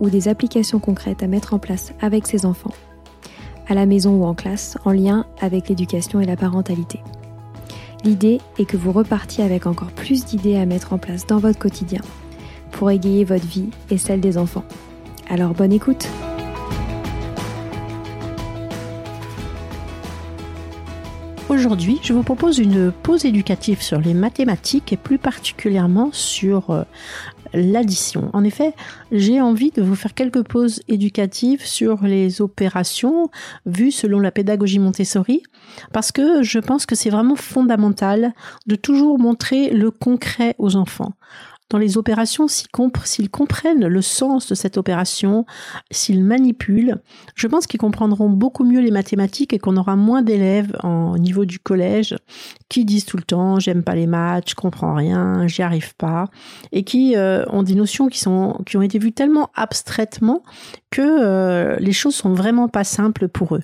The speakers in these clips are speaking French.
ou des applications concrètes à mettre en place avec ses enfants, à la maison ou en classe, en lien avec l'éducation et la parentalité. L'idée est que vous repartiez avec encore plus d'idées à mettre en place dans votre quotidien pour égayer votre vie et celle des enfants. Alors bonne écoute Aujourd'hui, je vous propose une pause éducative sur les mathématiques et plus particulièrement sur euh, l'addition. En effet, j'ai envie de vous faire quelques pauses éducatives sur les opérations vues selon la pédagogie Montessori parce que je pense que c'est vraiment fondamental de toujours montrer le concret aux enfants dans les opérations, s'ils comprennent le sens de cette opération, s'ils manipulent, je pense qu'ils comprendront beaucoup mieux les mathématiques et qu'on aura moins d'élèves au niveau du collège qui disent tout le temps j'aime pas les maths, je comprends rien, j'y arrive pas, et qui euh, ont des notions qui sont qui ont été vues tellement abstraitement que euh, les choses sont vraiment pas simples pour eux.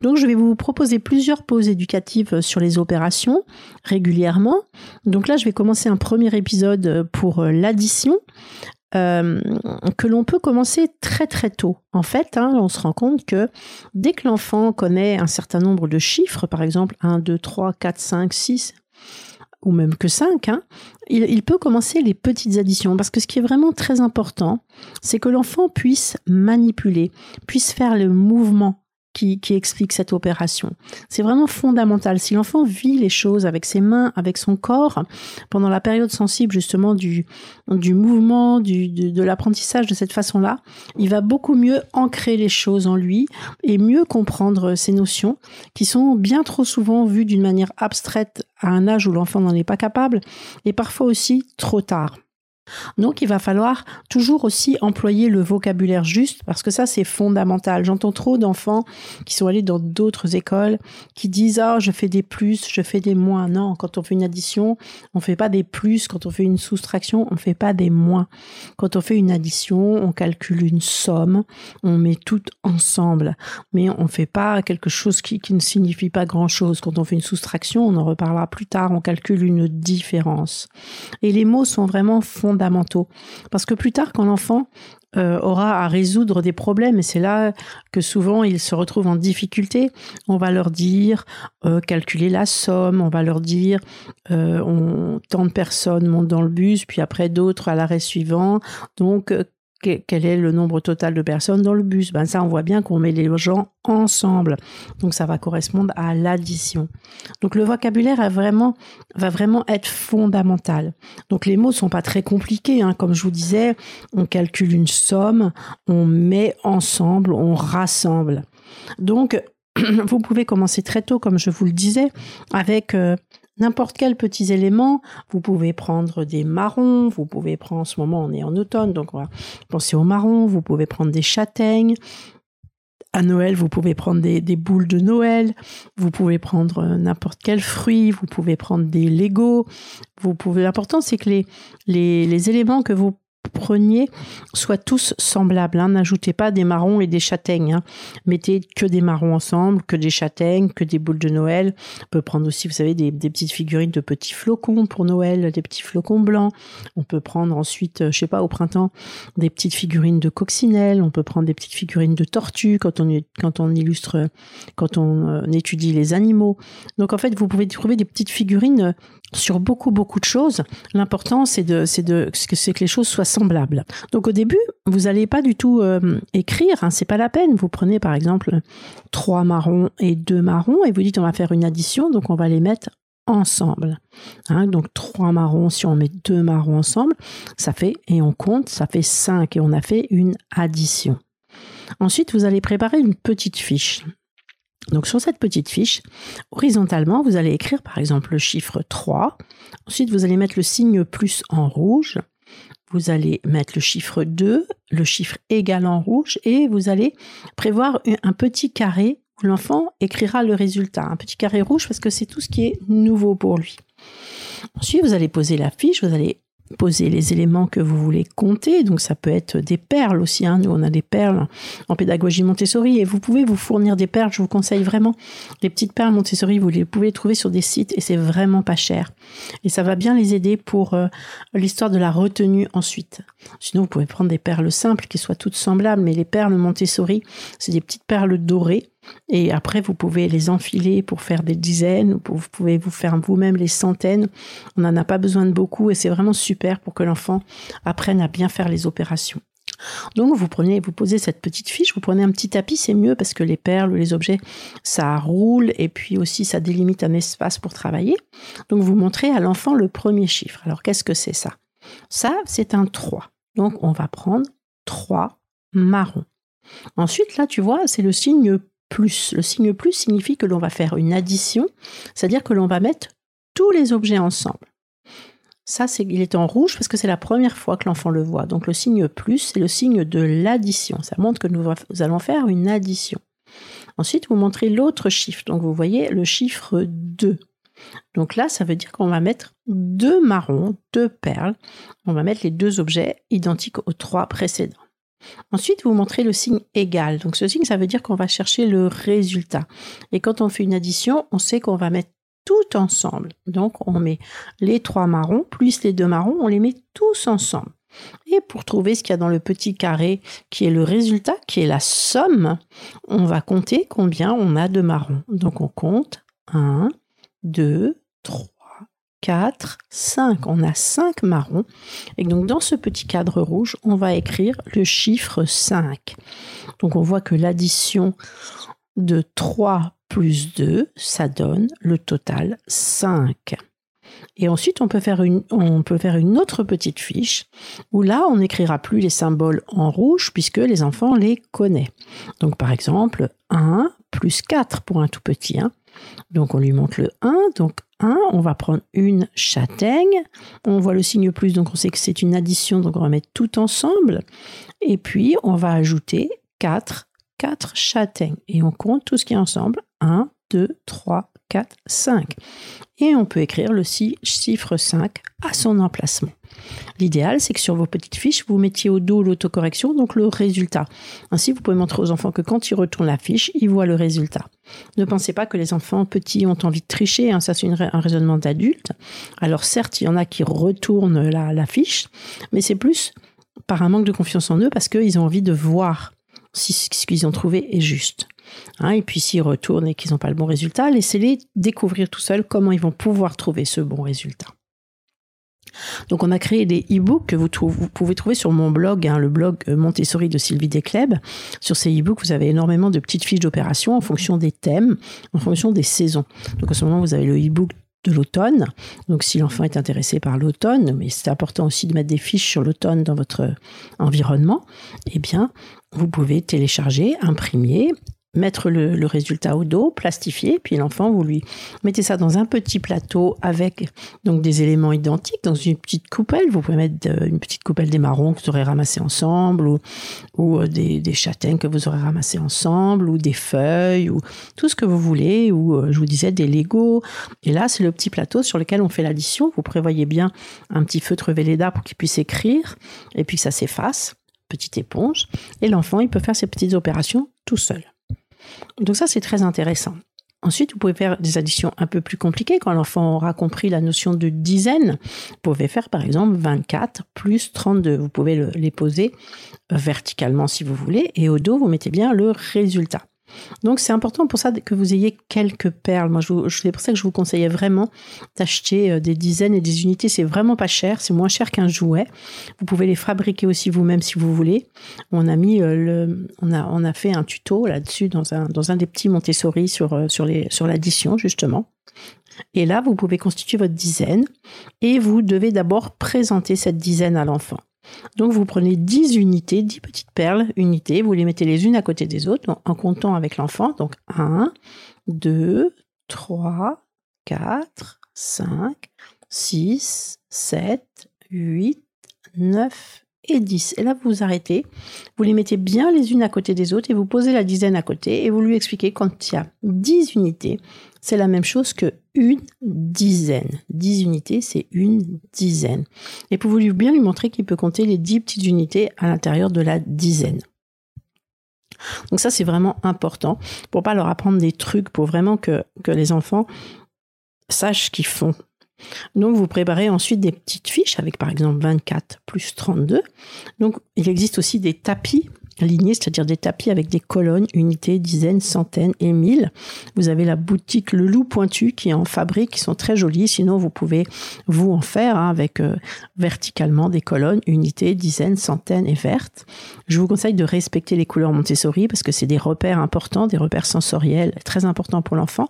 Donc je vais vous proposer plusieurs pauses éducatives sur les opérations régulièrement. Donc là, je vais commencer un premier épisode pour euh, l'addition. Euh, que l'on peut commencer très très tôt. En fait, hein, on se rend compte que dès que l'enfant connaît un certain nombre de chiffres, par exemple 1, 2, 3, 4, 5, 6, ou même que 5, hein, il, peut commencer les petites additions. Parce que ce qui est vraiment très important, c'est que l'enfant puisse manipuler, puisse faire le mouvement qui, qui, explique cette opération. C'est vraiment fondamental. Si l'enfant vit les choses avec ses mains, avec son corps, pendant la période sensible justement du, du mouvement, du, de, de l'apprentissage de cette façon-là, il va beaucoup mieux ancrer les choses en lui et mieux comprendre ces notions qui sont bien trop souvent vues d'une manière abstraite à un âge où l'enfant n'en est pas capable et parfois aussi trop tard. Donc il va falloir toujours aussi employer le vocabulaire juste parce que ça c'est fondamental. J'entends trop d'enfants qui sont allés dans d'autres écoles qui disent ah je fais des plus, je fais des moins. Non, quand on fait une addition, on fait pas des plus. Quand on fait une soustraction, on fait pas des moins. Quand on fait une addition, on calcule une somme, on met tout ensemble, mais on fait pas quelque chose qui, qui ne signifie pas grand chose. Quand on fait une soustraction, on en reparlera plus tard, on calcule une différence. Et les mots sont vraiment fondamentaux. Parce que plus tard, quand l'enfant euh, aura à résoudre des problèmes, et c'est là que souvent ils se retrouvent en difficulté, on va leur dire euh, calculer la somme, on va leur dire euh, tant de personnes montent dans le bus, puis après d'autres à l'arrêt suivant, quel est le nombre total de personnes dans le bus? Ben ça, on voit bien qu'on met les gens ensemble. Donc ça va correspondre à l'addition. Donc le vocabulaire vraiment, va vraiment être fondamental. Donc les mots sont pas très compliqués. Hein. Comme je vous disais, on calcule une somme, on met ensemble, on rassemble. Donc vous pouvez commencer très tôt, comme je vous le disais, avec euh, n'importe quel petit élément. Vous pouvez prendre des marrons, vous pouvez prendre, en ce moment on est en automne, donc on va aux marrons, vous pouvez prendre des châtaignes. À Noël, vous pouvez prendre des, boules de Noël, vous pouvez prendre euh, n'importe quel fruit, vous pouvez prendre des Legos, vous pouvez. L'important, c'est que les, les, les éléments que vous preniez soient tous semblables. Hein. N'ajoutez pas des marrons et des châtaignes. Hein. Mettez que des marrons ensemble, que des châtaignes, que des boules de Noël. On peut prendre aussi, vous savez, des, petites figurines de petits flocons pour Noël, des petits flocons blancs. On peut prendre ensuite, euh, je sais pas, au printemps, des petites figurines de coccinelle. On peut prendre des petites figurines de tortues quand on, quand on illustre, quand on euh, étudie les animaux. Donc en fait, vous pouvez trouver des petites figurines sur beaucoup beaucoup de choses. L'important c'est de c'est de que les choses soient semblables. Donc au début, vous n'allez pas du tout euh, écrire, hein, c'est pas la peine. Vous prenez par exemple trois marrons et deux marrons et vous dites on va faire une addition, donc on va les mettre ensemble. Hein, donc trois marrons, si on met deux marrons ensemble, ça fait, et on compte, ça fait cinq et on a fait une addition. Ensuite, vous allez préparer une petite fiche. Donc sur cette petite fiche, horizontalement, vous allez écrire par exemple le chiffre 3. Ensuite, vous allez mettre le signe plus en rouge. Vous allez mettre le chiffre 2, le chiffre égal en rouge et vous allez prévoir un petit carré où l'enfant écrira le résultat. Un petit carré rouge parce que c'est tout ce qui est nouveau pour lui. Ensuite, vous allez poser la fiche, vous allez poser les éléments que vous voulez compter. Donc ça peut être des perles aussi. Hein. Nous, on a des perles en pédagogie Montessori et vous pouvez vous fournir des perles. Je vous conseille vraiment les petites perles Montessori. Vous les pouvez trouver sur des sites et c'est vraiment pas cher. Et ça va bien les aider pour euh, l'histoire de la retenue ensuite. Sinon, vous pouvez prendre des perles simples qui soient toutes semblables, mais les perles Montessori, c'est des petites perles dorées et après, vous pouvez les enfiler pour faire des dizaines, vous pouvez vous faire vous-même les centaines. On n'en a pas besoin de beaucoup et c'est vraiment super pour que l'enfant apprenne à bien faire les opérations. Donc vous prenez, vous posez cette petite fiche, vous prenez un petit tapis, c'est mieux parce que les perles ou les objets, ça roule et puis aussi ça délimite un espace pour travailler. Donc vous montrez à l'enfant le premier chiffre. Alors qu'est-ce que c'est ça? Ça, c'est un 3. Donc on va prendre 3 marrons. Ensuite, là, tu vois, c'est le signe Le signe plus signifie que l'on va faire une addition, c'est-à-dire que l'on va mettre tous les objets ensemble. Ça, il est en rouge parce que c'est la première fois que l'enfant le voit. Donc le signe plus, c'est le signe de l'addition. Ça montre que nous allons faire une addition. Ensuite, vous montrez l'autre chiffre. Donc vous voyez le chiffre 2. Donc là, ça veut dire qu'on va mettre deux marrons, deux perles. On va mettre les deux objets identiques aux trois précédents. Ensuite, vous montrez le signe égal. Donc ce signe, ça veut dire qu'on va chercher le résultat. Et quand on fait une addition, on sait qu'on va mettre tout ensemble. Donc on met les trois marrons plus les deux marrons, on les met tous ensemble. Et pour trouver ce qu'il y a dans le petit carré, qui est le résultat, qui est la somme, on va compter combien on a de marrons. Donc on compte 1, 2, 3, 4, 5. On a 5 marrons. Et donc dans ce petit cadre rouge, on va écrire le chiffre 5. Donc on voit que l'addition de 3 plus 2, ça donne le total 5. Et ensuite, on peut, faire une, on peut faire une autre petite fiche où là, on n'écrira plus les symboles en rouge puisque les enfants les connaissent. Donc, par exemple, 1 plus 4 pour un tout petit. 1. Donc, on lui montre le 1. Donc, 1, on va prendre une châtaigne. On voit le signe plus, donc on sait que c'est une addition, donc on va mettre tout ensemble. Et puis, on va ajouter 4, 4 châtaignes. Et on compte tout ce qui est ensemble. 1, 2, 3, 4, 5. Et on peut écrire le chiffre 5 à son emplacement. L'idéal, c'est que sur vos petites fiches, vous mettiez au dos l'autocorrection, donc le résultat. Ainsi, vous pouvez montrer aux enfants que quand ils retournent la fiche, ils voient le résultat. Ne pensez pas que les enfants petits ont envie de tricher, hein, ça c'est un raisonnement d'adulte. Alors certes, il y en a qui retournent la, fiche, mais c'est plus par un manque de confiance en eux parce qu'ils ont envie de voir si ce qu'ils ont trouvé est juste. Hein, et puis s'ils retournent et qu'ils n'ont pas le bon résultat, laissez-les découvrir tout seuls comment ils vont pouvoir trouver ce bon résultat. Donc on a créé des e-books que vous, pouvez trouver sur mon blog, hein, le blog euh, Montessori de Sylvie Descleb. Sur ces e-books, vous avez énormément de petites fiches d'opération en fonction des thèmes, en fonction des saisons. Donc en ce moment, vous avez le e-book de l'automne. Donc si l'enfant est intéressé par l'automne, mais c'est important aussi de mettre des fiches sur l'automne dans votre environnement, eh bien, vous pouvez télécharger, imprimer mettre le, résultat au dos, plastifier, puis l'enfant, vous lui mettez ça dans un petit plateau avec donc des éléments identiques, dans une petite coupelle. Vous pouvez mettre euh, une petite coupelle des marrons que vous aurez ramassés ensemble, ou, euh, des, des, châtaignes que vous aurez ramassés ensemble, ou des feuilles, ou tout ce que vous voulez, ou euh, je vous disais des Legos. Et là, c'est le petit plateau sur lequel on fait l'addition. Vous prévoyez bien un petit feutre Velleda pour qu'il puisse écrire, et puis ça s'efface, petite éponge, et l'enfant, il peut faire ses petites opérations tout seul. Donc ça, c'est très intéressant. Ensuite, vous pouvez faire des additions un peu plus compliquées. Quand l'enfant aura compris la notion de dizaine, vous pouvez faire par exemple 24 plus 32. Vous pouvez les poser verticalement si vous voulez et au dos, vous mettez bien le résultat. Donc c'est important pour ça que vous ayez quelques perles. Moi, c'est pour ça que je vous conseillais vraiment d'acheter euh, des dizaines et des unités. C'est vraiment pas cher, c'est moins cher qu'un jouet. Vous pouvez les fabriquer aussi vous-même si vous voulez. On a euh, on a, fait un tuto là-dessus dans un, des petits Montessori euh, sur l'addition justement. Et là, vous pouvez constituer votre dizaine et vous devez d'abord présenter cette dizaine à l'enfant. Donc vous prenez 10 unités, 10 petites perles, unités, vous les mettez les unes à côté des autres en comptant avec l'enfant. Donc 1, 2, 3, 4, 5, 6, 7, 8, 9 et 10. Et là, vous vous arrêtez, vous les mettez bien les unes à côté des autres et vous posez la dizaine à côté et vous lui expliquez quand il y a 10 unités, c'est la même chose que une dizaine. 10 unités, c'est une dizaine. Et pour vous bien lui montrer qu'il peut compter les 10 petites unités à l'intérieur de la dizaine. Donc ça, c'est vraiment important pour pas leur apprendre des trucs, pour vraiment que, que les enfants sachent ce qu'ils font. Donc vous préparez ensuite des petites fiches avec par exemple 24 plus 32. Donc il existe aussi des tapis c'est-à-dire des tapis avec des colonnes, unités, dizaines, centaines et mille. Vous avez la boutique Le Loup Pointu qui en fabrique, qui sont très jolies. Sinon, vous pouvez vous en faire hein, avec euh, verticalement des colonnes, unités, dizaines, centaines et vertes. Je vous conseille de respecter les couleurs Montessori parce que c'est des repères importants, des repères sensoriels très importants pour l'enfant.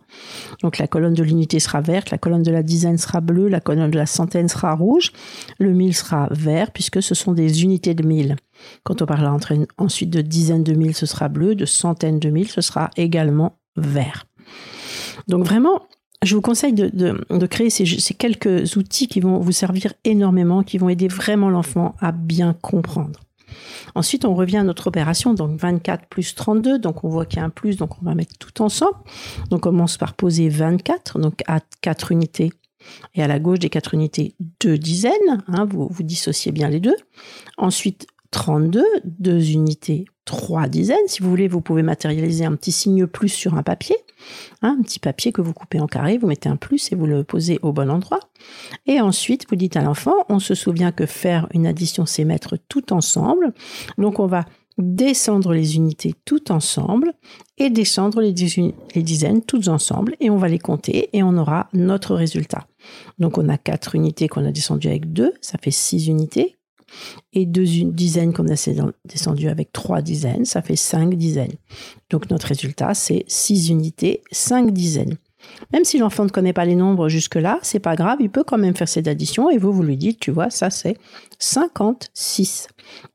Donc la colonne de l'unité sera verte, la colonne de la dizaine sera bleue, la colonne de la centaine sera rouge, le mille sera vert puisque ce sont des unités de mille. Quand on parlera ensuite de dizaines de mille, ce sera bleu, de centaines de mille, ce sera également vert. Donc vraiment, je vous conseille de, créer ces, quelques outils qui vont vous servir énormément, qui vont aider vraiment l'enfant à bien comprendre. Ensuite, on revient à notre opération, donc 24 plus 32, donc on voit qu'il y a un plus, donc on va mettre tout ensemble. On commence par poser 24, donc à 4 unités et à la gauche des 4 unités, deux dizaines, hein, vous, vous dissociez bien les deux. Ensuite, 32, deux unités, trois dizaines. Si vous voulez, vous pouvez matérialiser un petit signe plus sur un papier. Hein, un petit papier que vous coupez en carré, vous mettez un plus et vous le posez au bon endroit. Et ensuite, vous dites à l'enfant, on se souvient que faire une addition, c'est mettre tout ensemble. Donc on va descendre les unités tout ensemble et descendre les, les dizaines toutes ensemble et on va les compter et on aura notre résultat. Donc on a quatre unités qu'on a descendues avec deux, ça fait six unités et deux dizaines qu'on a descendu avec trois dizaines, ça fait cinq dizaines. Donc notre résultat, c'est six unités, cinq dizaines. Même si l'enfant ne connaît pas les nombres jusque-là, c'est pas grave, il peut quand même faire cette addition et vous, vous lui dites, tu vois, ça c'est 56.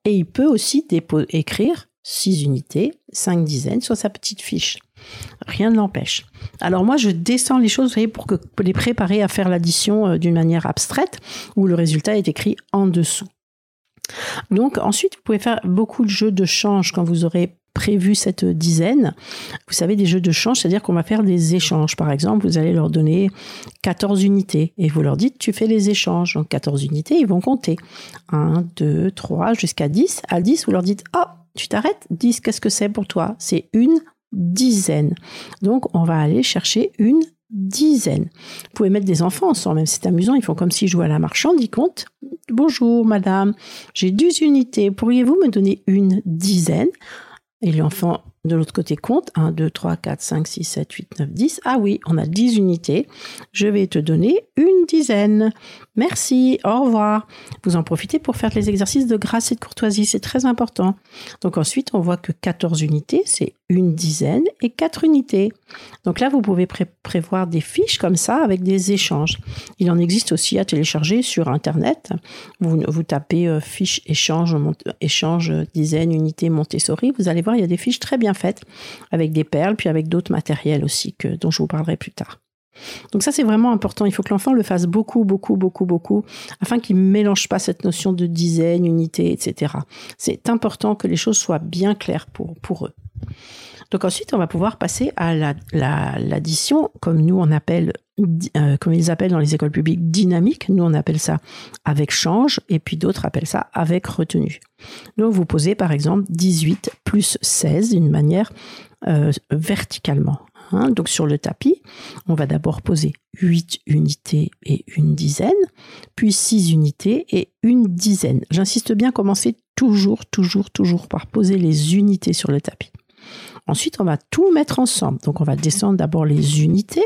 Et il peut aussi écrire 6 unités, 5 dizaines sur sa petite fiche. Rien ne l'empêche. Alors moi, je descends les choses, vous voyez, pour, pour les préparer à faire l'addition euh, d'une manière abstraite, où le résultat est écrit en dessous. Donc ensuite, vous pouvez faire beaucoup de jeux de change quand vous aurez prévu cette dizaine. Vous savez, des jeux de change, c'est-à-dire qu'on va faire des échanges. Par exemple, vous allez leur donner 14 unités et vous leur dites, tu fais les échanges. Donc 14 unités, ils vont compter. 1, 2, 3, jusqu'à 10. À 10, vous leur dites, oh, tu t'arrêtes 10, qu'est-ce que c'est pour toi? C'est une dizaine. Donc, on va aller chercher une dizaine. Vous pouvez mettre des enfants ensemble, même c'est amusant, ils font comme s'ils jouaient à la marchande, ils comptent. Bonjour madame, j'ai 10 unités, pourriez-vous me donner une dizaine? Et l'enfant de l'autre côté compte 1, 2, 3, 4, 5, 6, 7, 8, 9, 10. Ah oui, on a 10 unités. Je vais te donner une dizaine. Merci, au revoir. Vous en profitez pour faire les exercices de grâce et de courtoisie, c'est très important. Donc ensuite, on voit que 14 unités, c'est une dizaine et 4 unités. Donc là, vous pouvez prévoir des fiches comme ça avec des échanges. Il en existe aussi à télécharger sur Internet. Vous, tapez euh, fiche échange, échange, dizaine, unité, Montessori. Vous allez voir, il y a des fiches très bien faites avec des perles, puis avec d'autres matériels aussi que, dont je vous parlerai plus tard. Donc ça, c'est vraiment important. Il faut que l'enfant le fasse beaucoup, beaucoup, beaucoup, beaucoup, afin qu'il ne mélange pas cette notion de dizaine, unité, etc. C'est important que les choses soient bien claires pour, pour eux. Donc ensuite, on va pouvoir passer à l'addition, la, comme nous on appelle, euh, comme ils appellent dans les écoles publiques, dynamique. Nous on appelle ça avec change, et puis d'autres appellent ça avec retenue. Donc vous posez par exemple 18 plus 16 d'une manière euh, verticalement. Hein. Donc sur le tapis, on va d'abord poser 8 unités et une dizaine, puis 6 unités et une dizaine. J'insiste bien, commencer toujours, toujours, toujours par poser les unités sur le tapis. Ensuite, on va tout mettre ensemble. Donc on va descendre d'abord les unités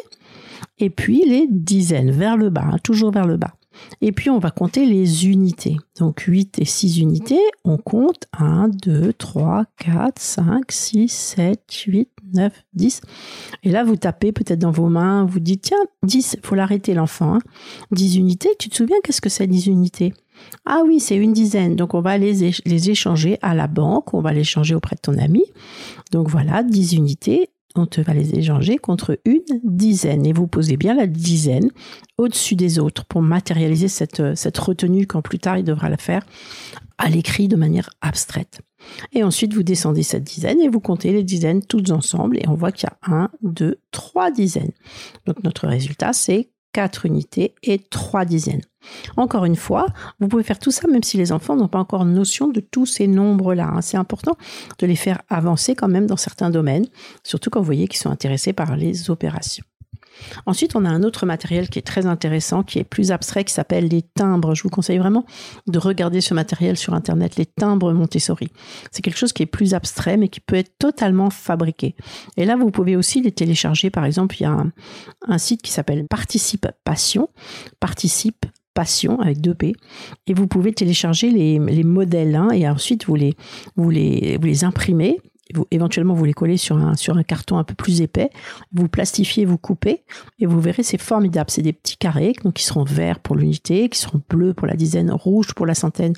et puis les dizaines vers le bas, hein, toujours vers le bas. Et puis, on va compter les unités. Donc, 8 et 6 unités, on compte 1, 2, 3, 4, 5, 6, 7, 8, 9, 10. Et là, vous tapez peut-être dans vos mains, vous dites, tiens, 10, il faut l'arrêter l'enfant. Hein. 10 unités, tu te souviens qu'est-ce que c'est 10 unités? Ah oui, c'est une dizaine. Donc on va les, les échanger à la banque, on va les échanger auprès de ton ami. Donc voilà, 10 unités on te va les échanger contre une dizaine. Et vous posez bien la dizaine au-dessus des autres pour matérialiser cette, cette retenue quand plus tard il devra la faire à l'écrit de manière abstraite. Et ensuite, vous descendez cette dizaine et vous comptez les dizaines toutes ensemble et on voit qu'il y a un, deux, trois dizaines. Donc notre résultat, c'est 4 unités et 3 dizaines. Encore une fois, vous pouvez faire tout ça même si les enfants n'ont pas encore notion de tous ces nombres-là. Hein. C'est important de les faire avancer quand même dans certains domaines, surtout quand vous voyez qu'ils sont intéressés par les opérations. Ensuite, on a un autre matériel qui est très intéressant, qui est plus abstrait, qui s'appelle les timbres. Je vous conseille vraiment de regarder ce matériel sur Internet, les timbres Montessori. C'est quelque chose qui est plus abstrait, mais qui peut être totalement fabriqué. Et là, vous pouvez aussi les télécharger. Par exemple, il y a un, site qui s'appelle Participe Passion. Participe Passion avec deux P et vous pouvez télécharger les, modèles hein, et ensuite vous les, vous les, vous les imprimez vous, éventuellement vous les collez sur un, sur un carton un peu plus épais, vous plastifiez, vous coupez, et vous verrez, c'est formidable. C'est des petits carrés, donc qui seront verts pour l'unité, qui seront bleus pour la dizaine, rouges pour la centaine,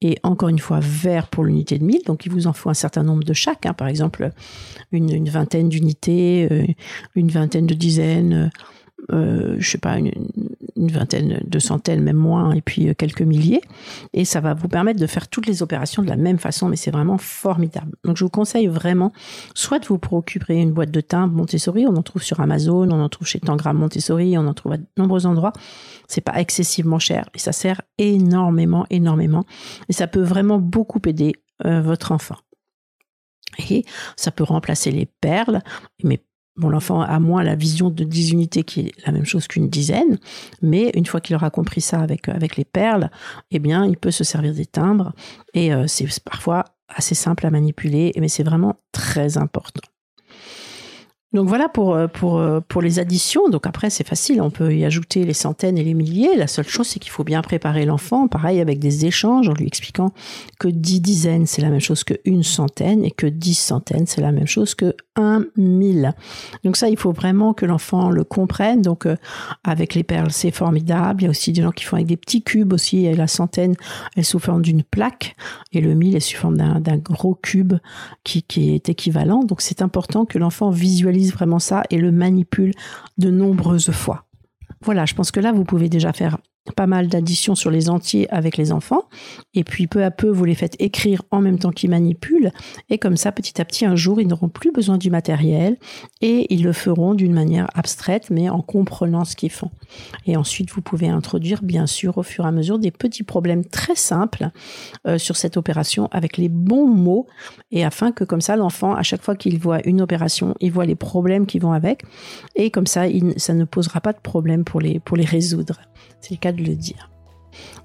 et encore une fois vert pour l'unité de mille. Donc il vous en faut un certain nombre de chaque, hein. par exemple une, une vingtaine d'unités, euh, une vingtaine de dizaines euh, je sais pas, une, vingtaine, de centaines, même moins, et puis euh, quelques milliers. Et ça va vous permettre de faire toutes les opérations de la même façon, mais c'est vraiment formidable. Donc je vous conseille vraiment, soit de vous procurer une boîte de timbres Montessori, on en trouve sur Amazon, on en trouve chez Tangram Montessori, on en trouve à de nombreux endroits. C'est pas excessivement cher et ça sert énormément, énormément. Et ça peut vraiment beaucoup aider euh, votre enfant. Et ça peut remplacer les perles, mais Bon, l'enfant a moins la vision de 10 unités qui est la même chose qu'une dizaine, mais une fois qu'il aura compris ça avec, avec les perles, eh bien, il peut se servir des timbres et euh, c'est parfois assez simple à manipuler, mais c'est vraiment très important. Donc voilà pour, euh, euh, pour les additions. Donc après, c'est facile, on peut y ajouter les centaines et les milliers. La seule chose, c'est qu'il faut bien préparer l'enfant, pareil avec des échanges, en lui expliquant que dix dizaines, c'est la même chose que une centaine, et que dix centaines, c'est la même chose que un mille. Donc ça, il faut vraiment que l'enfant le comprenne. Donc euh, avec les perles, c'est formidable. Il y a aussi des gens qui font avec des petits cubes aussi. La centaine, elle est sous forme d'une plaque, et le mille est sous forme d'un gros cube qui est équivalent. Donc c'est important que l'enfant visualise vraiment ça et le manipule de nombreuses fois. Voilà, je pense que là, vous pouvez déjà faire pas mal d'additions sur les entiers avec les enfants. Et puis peu à peu, vous les faites écrire en même temps qu'ils manipulent. Et comme ça, petit à petit, un jour, ils n'auront plus besoin du matériel et ils le feront d'une manière abstraite, mais en comprenant ce qu'ils font. Et ensuite, vous pouvez introduire, bien sûr, au fur et à mesure, des petits problèmes très simples euh, sur cette opération avec les bons mots. Et afin que comme ça, l'enfant, à chaque fois qu'il voit une opération, il voit les problèmes qui vont avec. Et comme ça, ça ne posera pas de problème pour les, pour les résoudre. C'est le cas de le dire.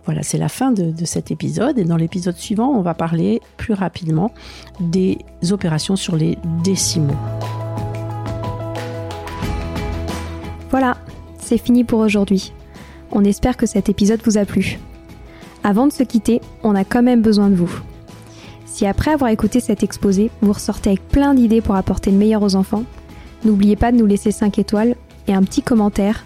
Voilà, c'est la fin de, cet épisode. Et dans l'épisode suivant, on va parler plus rapidement des opérations sur les décimaux. Voilà, c'est fini pour aujourd'hui. On espère que cet épisode vous a plu. Avant de se quitter, on a quand même besoin de vous. Si après avoir écouté cet exposé, vous ressortez avec plein d'idées pour apporter le meilleur aux enfants, n'oubliez pas de nous laisser 5 étoiles et un petit commentaire